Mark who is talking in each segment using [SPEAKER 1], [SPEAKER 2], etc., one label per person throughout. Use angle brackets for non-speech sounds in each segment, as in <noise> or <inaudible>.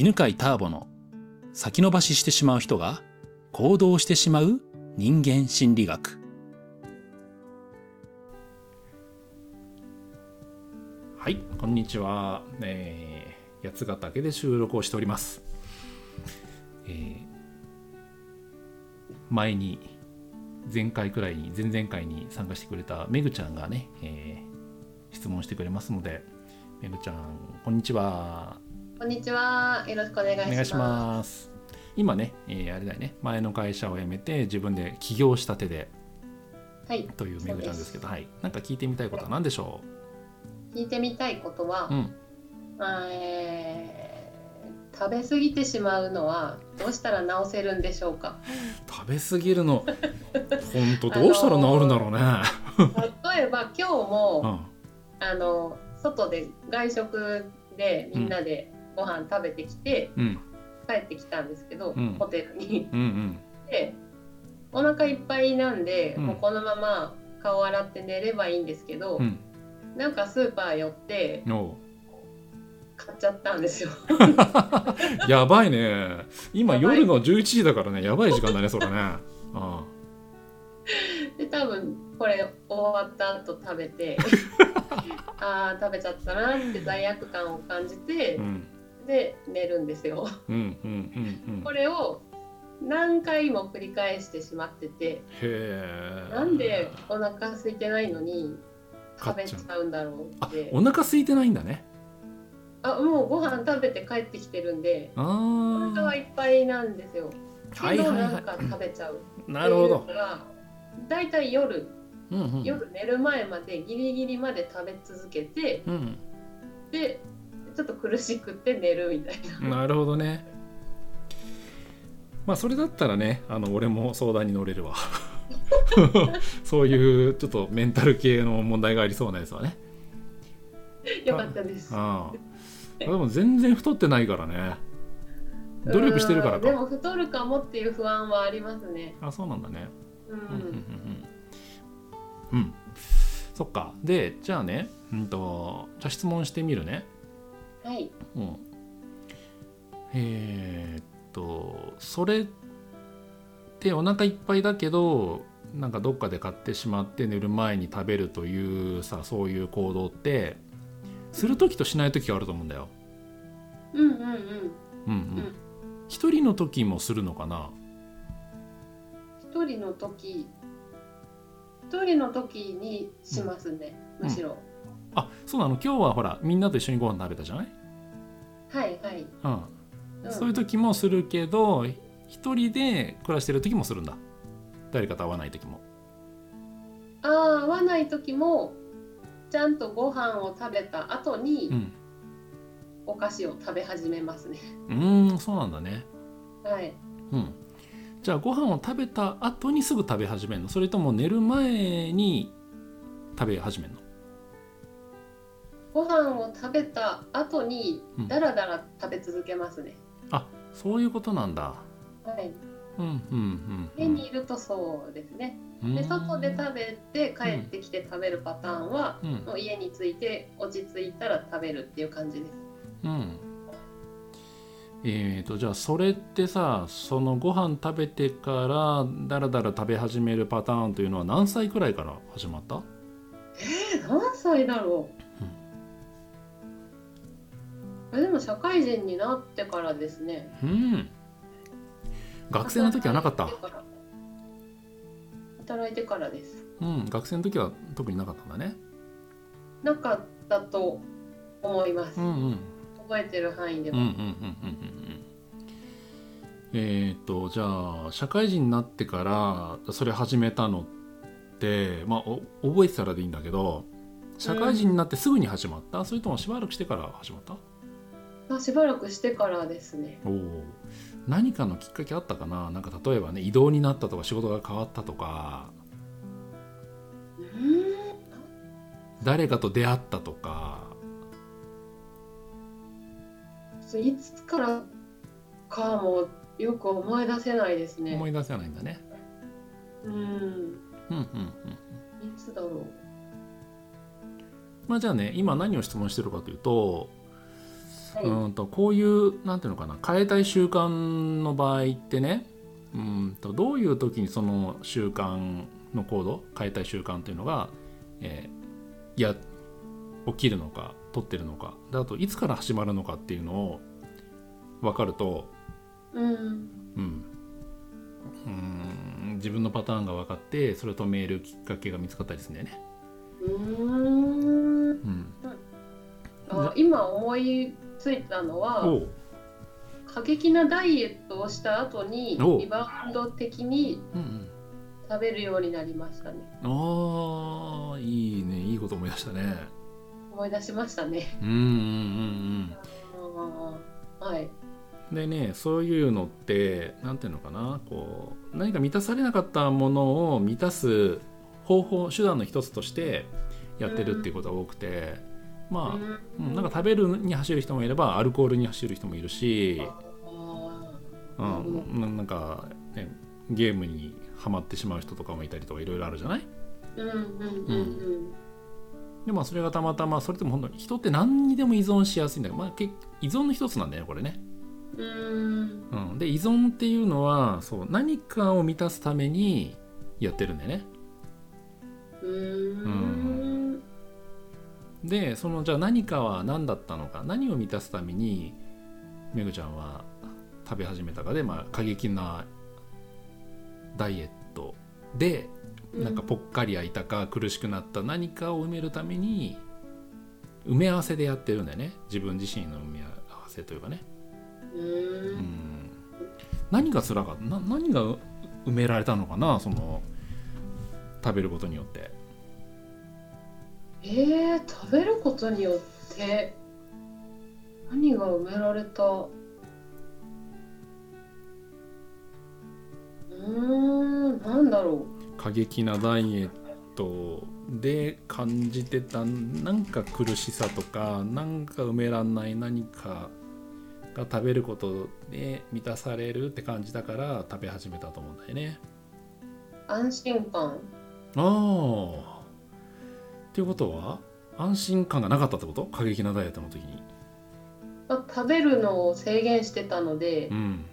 [SPEAKER 1] 犬飼ターボの先延ばししてしまう人が行動してしまう人間心理学。はいこんにちは、えー、八ヶ岳で収録をしております、えー前に前回くらいに前々回に参加してくれためぐちゃんがね、えー質問してくれますのでめぐちゃんこんにちは。
[SPEAKER 2] こんにちは。よろしくお願いします。
[SPEAKER 1] お願いします。今ね、えーあれだよね。前の会社を辞めて自分で起業したてで。
[SPEAKER 2] はい。
[SPEAKER 1] というめぐちゃんですけど。はい。なんか聞いてみたいことは何でしょ
[SPEAKER 2] 聞いてみたいことは
[SPEAKER 1] う、うん
[SPEAKER 2] あえー食べ過ぎてしまうのはどうしたら治せるんでしょうか？
[SPEAKER 1] 食べ過ぎるの。本当どうしたら治るんだろうね、
[SPEAKER 2] 例えば今日
[SPEAKER 1] う
[SPEAKER 2] も、
[SPEAKER 1] ん。
[SPEAKER 2] あの外で外食でみんなでご飯食べてきて、
[SPEAKER 1] うん。
[SPEAKER 2] 帰ってきたんですけど、
[SPEAKER 1] うん。
[SPEAKER 2] ホテルに。
[SPEAKER 1] うんうん。
[SPEAKER 2] でお腹いっぱいなんで、
[SPEAKER 1] うん。
[SPEAKER 2] もうこのまま顔洗って寝ればいいんですけど、
[SPEAKER 1] うん。
[SPEAKER 2] なんかスーパー寄って
[SPEAKER 1] お
[SPEAKER 2] 買っちゃったんですよ。
[SPEAKER 1] う <laughs> やばいね。今夜の11時だからね。やばい時間だねそれね。あ。
[SPEAKER 2] で多分これ終わった後食べて <laughs> あー食べちゃったなって罪悪感を感じて、
[SPEAKER 1] うん
[SPEAKER 2] で寝るんですよ。これを何回も繰り返してしまっててなんでお腹空いてないのに食べちゃうんだろう
[SPEAKER 1] あ
[SPEAKER 2] って。
[SPEAKER 1] お腹空いてないんだね。
[SPEAKER 2] あもうご飯食べて帰ってきてるんで
[SPEAKER 1] あ
[SPEAKER 2] お腹は
[SPEAKER 1] あ
[SPEAKER 2] いっぱいなんですよ。けどなんか食べちゃう
[SPEAKER 1] いなるほど。
[SPEAKER 2] だいたい夜
[SPEAKER 1] うんうん。
[SPEAKER 2] 夜寝る前までギリギリまで食べ続けて
[SPEAKER 1] うん。
[SPEAKER 2] でちょっと苦しくって寝るみたいな。
[SPEAKER 1] なるほどね。まあそれだったらねあの俺も相談に乗れるわ。<laughs> そういうちょっとメンタル系の問題がありそうなやつはね。
[SPEAKER 2] よかったです。
[SPEAKER 1] ああ。でも全然太ってないからね。努力してるからか。
[SPEAKER 2] うんでも太るかもっていう不安はありますね。
[SPEAKER 1] あそうなんだね。
[SPEAKER 2] う
[SPEAKER 1] うんうんうん
[SPEAKER 2] ん。
[SPEAKER 1] うん。うん。そっか。でじゃあねうんとじゃあ質問してみるね
[SPEAKER 2] はい。
[SPEAKER 1] うんえーっとそれってお腹いっぱいだけどなんかどっかで買ってしまって寝る前に食べるというさそういう行動ってする時としない時があると思うんだよ。
[SPEAKER 2] うんうんうん。
[SPEAKER 1] うんうん
[SPEAKER 2] ん
[SPEAKER 1] 一人の時もするのかな？
[SPEAKER 2] 一人の時、一人の時にしますね。むしろ。
[SPEAKER 1] あそうなの今日はほらみんなと一緒にご飯食べたじゃない、
[SPEAKER 2] はいはい。
[SPEAKER 1] うん
[SPEAKER 2] うん
[SPEAKER 1] そういう時もするけど一人で暮らしてる時もするんだ誰かと会わない時も。
[SPEAKER 2] ああ、合わない時も、ちゃんとご飯を食べた後に
[SPEAKER 1] うん
[SPEAKER 2] お菓子を食べ始めますね。
[SPEAKER 1] うーんそうなんだね。
[SPEAKER 2] はい。
[SPEAKER 1] うん、じゃあご飯を食べた後にすぐ食べ始めるの？それとも寝る前に食べ始めるの？
[SPEAKER 2] ご飯を食べた後に
[SPEAKER 1] うん
[SPEAKER 2] だらだら食べ続けますね。
[SPEAKER 1] あそういうことなんだ
[SPEAKER 2] はい。
[SPEAKER 1] うんうんうん
[SPEAKER 2] 家にいるとそうですね。で外で食べて帰ってきて食べるパターンは、
[SPEAKER 1] うん
[SPEAKER 2] もう家に着いて落ち着いたら食べるっていう感じです。
[SPEAKER 1] うんえー、とじゃあそれってさそのご飯食べてからだらだら食べ始めるパターンというのは何歳くらいから始まった？
[SPEAKER 2] えー、何歳だろう、えでも社会人になってからですね。
[SPEAKER 1] うん学生の時はなかった？
[SPEAKER 2] 働いてからです。
[SPEAKER 1] うん学生の時は特になかったんだね
[SPEAKER 2] なかったと思います。
[SPEAKER 1] うんうん
[SPEAKER 2] 覚えてる範囲では。
[SPEAKER 1] うんうんうんうんうんうんえっ、とじゃあ社会人になってからそれ始めたのってまあお覚えてたらでいいんだけど社会人になってすぐに始まった、それともしばらくしてから始まった？
[SPEAKER 2] あしばらくしてからですね。
[SPEAKER 1] おお何かのきっかけあったかな？なんか例えばね異動になったとか仕事が変わったとか
[SPEAKER 2] うーん
[SPEAKER 1] 誰かと出会ったとか
[SPEAKER 2] いつからかもよく思い出せないですね。
[SPEAKER 1] 思い出せないんだね。
[SPEAKER 2] うん。
[SPEAKER 1] うんうんうん
[SPEAKER 2] いつだろう。
[SPEAKER 1] まあじゃあね今何を質問してるかというと
[SPEAKER 2] はい
[SPEAKER 1] うんとこういうなんていうのかな変えたい習慣の場合ってねうんとどういう時にその習慣の行動変えたい習慣っていうのが、えーいや起きるのか取ってるのかであといつから始まるのかっていうのを分かると、
[SPEAKER 2] うん。
[SPEAKER 1] うん、うん自分のパターンが分かってそれを止めるきっかけが見つかったりするんだよね。
[SPEAKER 2] うーん。
[SPEAKER 1] うん、
[SPEAKER 2] あ今思いついたのは過激なダイエットをした後に
[SPEAKER 1] お
[SPEAKER 2] リバウンド的に
[SPEAKER 1] うんうん。
[SPEAKER 2] 食べるようになりましたね。
[SPEAKER 1] ああいいね。いいこと思い出したね。
[SPEAKER 2] 思い出しましたね。
[SPEAKER 1] うんうんうんうん。
[SPEAKER 2] はい。
[SPEAKER 1] でねそういうのって何ていうのかな。こう何か満たされなかったものを満たす方法手段の一つとしてやってるっていうことが多くて、まあ、うん。なんか食べるに走る人もいればアルコールに走る人もいるし、うん、ななんか、ね、ゲームにはまってしまう人とかもいたりとかいろいろあるじゃない？
[SPEAKER 2] うん
[SPEAKER 1] でまあそれがたまたまそれでも本当に人って何にでも依存しやすいんだけど、まあ、結依存の一つなんだよねこれね。
[SPEAKER 2] うん。うん。
[SPEAKER 1] うん、で依存っていうのはそう何かを満たすためにやってるんだよね。
[SPEAKER 2] うーん
[SPEAKER 1] でそのじゃあ何かは何だったのか何を満たすためにめぐちゃんは食べ始めたかで、まあ、過激なダイエットでなんかぽっかり開いたか苦しくなった何かを埋めるために埋め合わせでやってるんだよね。自分自身の埋め合わせというかね。
[SPEAKER 2] う
[SPEAKER 1] うんん。何が辛かった？な何が埋められたのかなその食べることによって。
[SPEAKER 2] えー、食べることによって何が埋められた？うーんなんだろ
[SPEAKER 1] 過激なダイエットで感じてたなんか苦しさとかなんか埋めらんない何かが食べることで満たされるって感じだから食べ始めたと思うんだよね。
[SPEAKER 2] う安心感。
[SPEAKER 1] ああっていうことは安心感がなかったってこと？過激なダイエットの時に。
[SPEAKER 2] まあ食べるのを制限してたので
[SPEAKER 1] うん。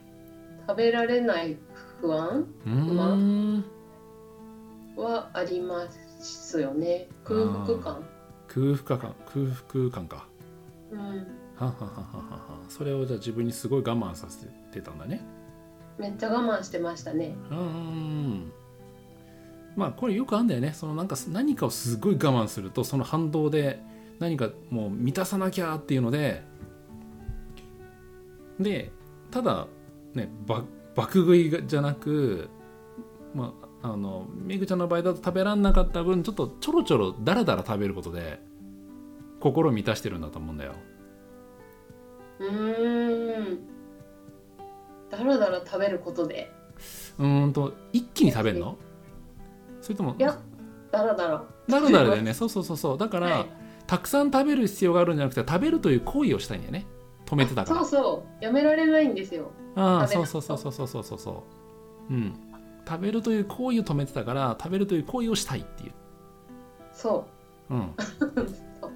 [SPEAKER 2] 食べられない不安
[SPEAKER 1] うーん
[SPEAKER 2] はありますよね。空腹感。
[SPEAKER 1] 空腹感。空腹感か。
[SPEAKER 2] うん。
[SPEAKER 1] はははははは。それをじゃあ自分にすごい我慢させてたんだね。
[SPEAKER 2] めっちゃ我慢してましたね。
[SPEAKER 1] うーんまあこれよくあるんだよね。そのなんか何かをすごい我慢するとその反動で何かもう満たさなきゃっていうのででただねば爆食いじゃなくまああのめぐちゃんの場合だと食べらんなかった分ちょっとちょろちょろだらだら食べることで心を満たしてるんだと思うんだよ。
[SPEAKER 2] うーん。だらだら食べることで。
[SPEAKER 1] うーんと一気に食べるの？それとも
[SPEAKER 2] いやだらだら。
[SPEAKER 1] だらだらだよね。そうそうそうそう。だから、
[SPEAKER 2] はい。
[SPEAKER 1] たくさん食べる必要があるんじゃなくて食べるという行為をしたいんだよね。止めてたから。
[SPEAKER 2] そうそう。やめられないんですよ。
[SPEAKER 1] ああそうそうそうそうそうそうそうそう。うん。食べるという行為を止めてたから食べるという行為をしたいっていう。
[SPEAKER 2] そ
[SPEAKER 1] う。ん
[SPEAKER 2] うそう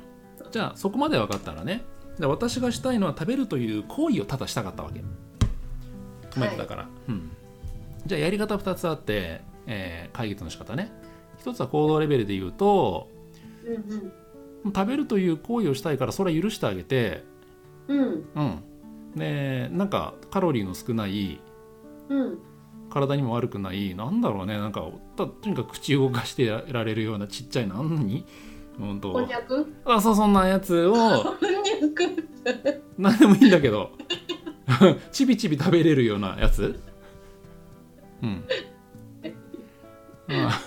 [SPEAKER 1] じゃあそこまで分かったらね。で私がしたいのは食べるという行為をただしたかったわけ。止めてたから、うん。じゃあやり方2つあって、えー会議との仕方ね。一つは行動レベルで言うと
[SPEAKER 2] うん
[SPEAKER 1] 食べるという行為をしたいからそれは許してあげて
[SPEAKER 2] うん。うん。
[SPEAKER 1] なんかカロリーの少ない
[SPEAKER 2] うん。
[SPEAKER 1] 体にも悪くないなんだろうね。なんかたとにかく口を動かしてられるようなちっちゃい何？にうん
[SPEAKER 2] こんに
[SPEAKER 1] と
[SPEAKER 2] ゃく？
[SPEAKER 1] あそうそんなやつを何でもいいんだけど。<laughs> ちびちび食べれるようなやつ。うんまあ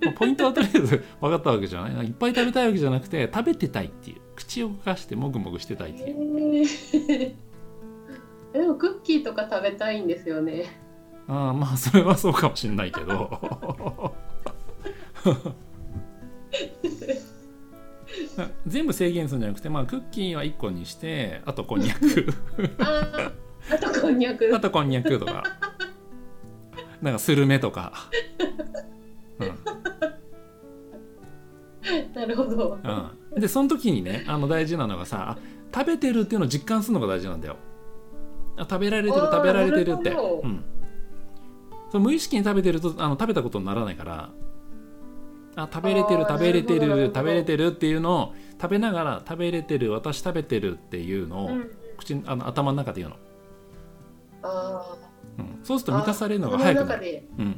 [SPEAKER 1] まあポイントはとりあえず分かったわけじゃない。いっぱい食べたいわけじゃなくて食べてたいっていう。口を動かしてもぐもぐしてたいっていう。
[SPEAKER 2] え <laughs> ーでもクッキーとか食べたいんですよね。
[SPEAKER 1] ああまあそれはそうかもしれないけど。<laughs> 全部制限するんじゃなくて、まあ、クッキーは1個にしてあとこんにゃく。<laughs>
[SPEAKER 2] あーあとこんにゃく。
[SPEAKER 1] あとこんにゃくとか。なんかスルメとか、<laughs>
[SPEAKER 2] なるほど。
[SPEAKER 1] うん、でその時にねあの大事なのがさあ食べてるっていうのを実感するのが大事なんだよ。あ食べられてる食べられてるって。うん。そう無意識に食べてるとあの食べたことにならないからあ食べれてる食べれて
[SPEAKER 2] なる
[SPEAKER 1] 食べれてるっていうのを食べながら食べれてる私食べてるっていうのを、
[SPEAKER 2] うん。
[SPEAKER 1] 口にあの頭の中で言うの、
[SPEAKER 2] あ
[SPEAKER 1] うん、そうする
[SPEAKER 2] ー
[SPEAKER 1] と満たされるのが
[SPEAKER 2] あ
[SPEAKER 1] 早くなる、うん、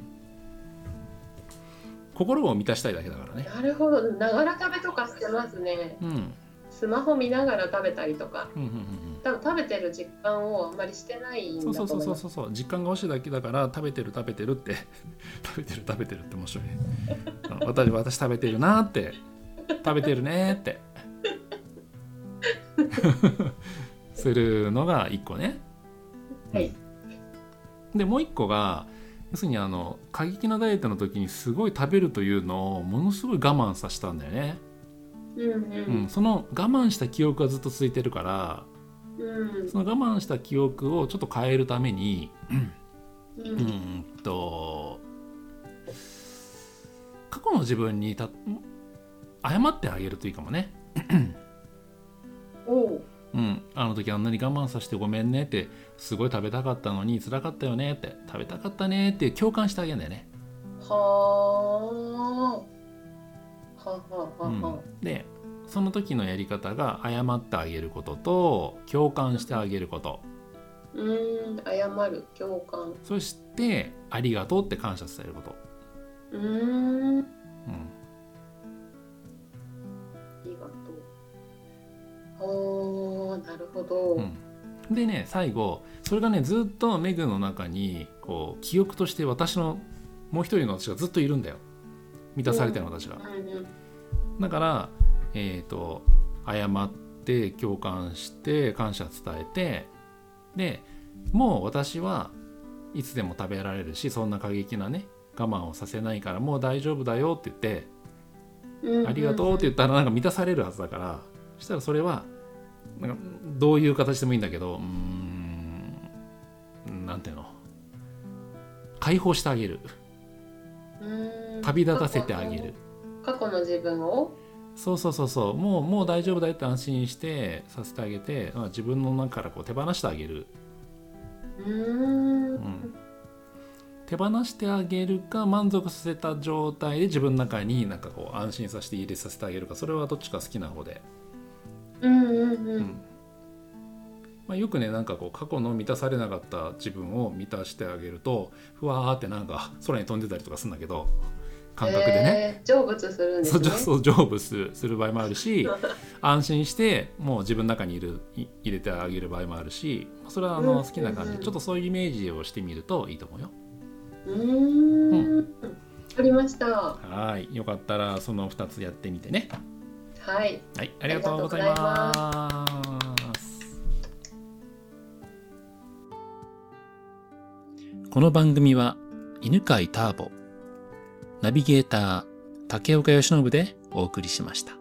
[SPEAKER 1] 心を満たしたいだけだからね。
[SPEAKER 2] なるほど。ながら食べとかしてますね。
[SPEAKER 1] うん。うん
[SPEAKER 2] スマホ見ながら食べたりとか。
[SPEAKER 1] うんうん
[SPEAKER 2] 多分食べてる実感をあんまりしてないん
[SPEAKER 1] うんそう
[SPEAKER 2] だと思います。
[SPEAKER 1] そうそうそうそう実感が欲しいだけだから食べてる食べてるって。<laughs> 食べてる食べてるって面白い <laughs> 私私食べてるなって。食べてるねって。<laughs> するのが一個ね、うん。
[SPEAKER 2] はい。
[SPEAKER 1] でもう一個が要するにあの過激なダイエットの時にすごい食べるというのをものすごい我慢させたんだよね、
[SPEAKER 2] うんう
[SPEAKER 1] うんん、その我慢した記憶がずっと続いてるから
[SPEAKER 2] うん。
[SPEAKER 1] その我慢した記憶をちょっと変えるために
[SPEAKER 2] う
[SPEAKER 1] うんんと過去の自分にた謝ってあげるといいかもね。
[SPEAKER 2] おう
[SPEAKER 1] うん、あの時あんなに我慢させてごめんねってすごい食べたかったのに辛かったよねって食べたかったねって共感してあげるんだよね。
[SPEAKER 2] はあ。はあはあ
[SPEAKER 1] うん。
[SPEAKER 2] はあ、
[SPEAKER 1] でその時のやり方が謝ってあげることと共感してあげること。
[SPEAKER 2] うーん謝る共感。
[SPEAKER 1] そしてありがとうって感謝伝えること。
[SPEAKER 2] うーん。
[SPEAKER 1] うん
[SPEAKER 2] なるほど、
[SPEAKER 1] うん。でね最後それがねずっとメグの中にこう記憶として私のもう一人の私がずっといるんだよ。満たされてる私が、だからえっ、と謝って共感して感謝伝えてでもう私はいつでも食べられるしそんな過激なね我慢をさせないからもう大丈夫だよって言って
[SPEAKER 2] うん。
[SPEAKER 1] ありがとうって言ったらなんか満たされるはずだからそしたらそれはなんかどういう形でもいいんだけどうーんなんていうの？解放してあげる。旅立たせてあげる。
[SPEAKER 2] 過去の自分を？
[SPEAKER 1] そうそうそうそう。もうもう大丈夫だよって安心してさせてあげてまあ自分の中からこう手放してあげる、
[SPEAKER 2] うーん。
[SPEAKER 1] うん、手放してあげるか満足させた状態で自分の中になんかこう安心させて入れさせてあげるかそれはどっちか好きな方で
[SPEAKER 2] うんうんう
[SPEAKER 1] うん。んまあ、よくねなんかこう過去の満たされなかった自分を満たしてあげるとふわーってなんか空に飛んでたりとかするんだけど感覚でね、
[SPEAKER 2] えー成仏するんですね。
[SPEAKER 1] そう成仏する場合もあるし安心してもう自分の中にいるい入れてあげる場合もあるしそれはあ
[SPEAKER 2] うん
[SPEAKER 1] の好きな感じ。
[SPEAKER 2] うん
[SPEAKER 1] ちょっとそういうイメージをしてみるといいと思うよ。
[SPEAKER 2] うーん。ありました。
[SPEAKER 1] はい。よかったらその2つやってみてね。
[SPEAKER 2] はい
[SPEAKER 1] はいありがとうございます。この番組は犬飼ターボナビゲーター竹岡由伸でお送りしました。